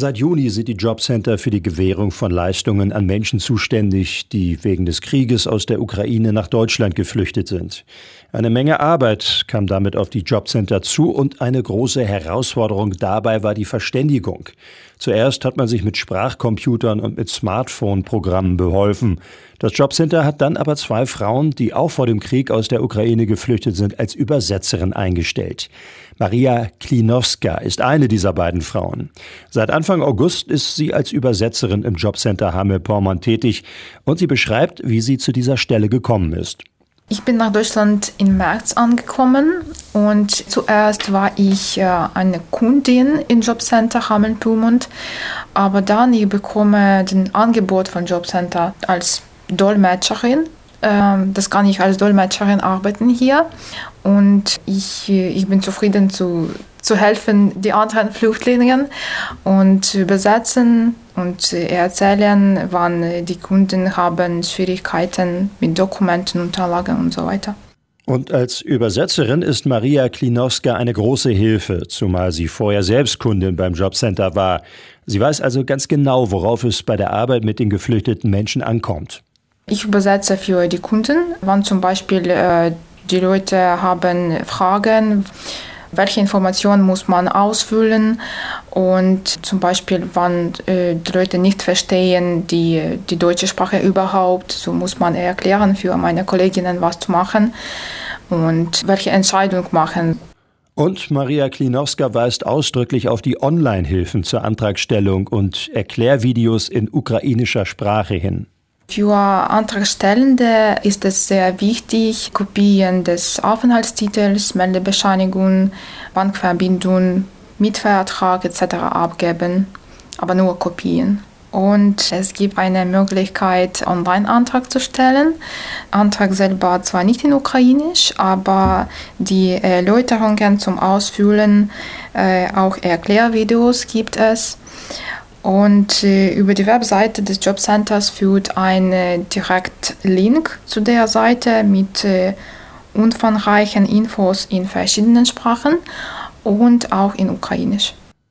Seit Juni sind die Jobcenter für die Gewährung von Leistungen an Menschen zuständig, die wegen des Krieges aus der Ukraine nach Deutschland geflüchtet sind. Eine Menge Arbeit kam damit auf die Jobcenter zu und eine große Herausforderung dabei war die Verständigung. Zuerst hat man sich mit Sprachcomputern und mit Smartphone-Programmen beholfen. Das Jobcenter hat dann aber zwei Frauen, die auch vor dem Krieg aus der Ukraine geflüchtet sind, als Übersetzerin eingestellt. Maria Klinowska ist eine dieser beiden Frauen. Seit Anfang August ist sie als Übersetzerin im Jobcenter Hameln-Pormann tätig und sie beschreibt, wie sie zu dieser Stelle gekommen ist. Ich bin nach Deutschland im März angekommen und zuerst war ich äh, eine Kundin im Jobcenter Hameln-Pyrmont, aber dann ich bekomme den Angebot von Jobcenter als Dolmetscherin. Ähm, das kann ich als Dolmetscherin arbeiten hier und ich, ich bin zufrieden zu, zu helfen, die anderen Flüchtlingen und übersetzen und erzählen, wann die Kunden haben Schwierigkeiten mit Dokumenten, Unterlagen und so weiter. Und als Übersetzerin ist Maria Klinowska eine große Hilfe, zumal sie vorher selbst Kundin beim Jobcenter war. Sie weiß also ganz genau, worauf es bei der Arbeit mit den geflüchteten Menschen ankommt. Ich übersetze für die Kunden, wann zum Beispiel äh, die Leute haben Fragen, welche Informationen muss man ausfüllen und zum Beispiel, wann äh, die Leute nicht verstehen die, die deutsche Sprache überhaupt, so muss man erklären für meine Kolleginnen, was zu machen und welche Entscheidung machen. Und Maria Klinowska weist ausdrücklich auf die Online-Hilfen zur Antragstellung und Erklärvideos in ukrainischer Sprache hin. Für Antragstellende ist es sehr wichtig, Kopien des Aufenthaltstitels, Meldebescheinigung, Bankverbindung, Mietvertrag etc. abgeben, aber nur Kopien. Und es gibt eine Möglichkeit, Online-Antrag zu stellen. Antrag selber zwar nicht in Ukrainisch, aber die Erläuterungen zum Ausfüllen, äh, auch Erklärvideos gibt es. Und äh, über die Webseite des Jobcenters führt ein äh, Direktlink zu der Seite mit äh, umfangreichen Infos in verschiedenen Sprachen und auch in Ukrainisch.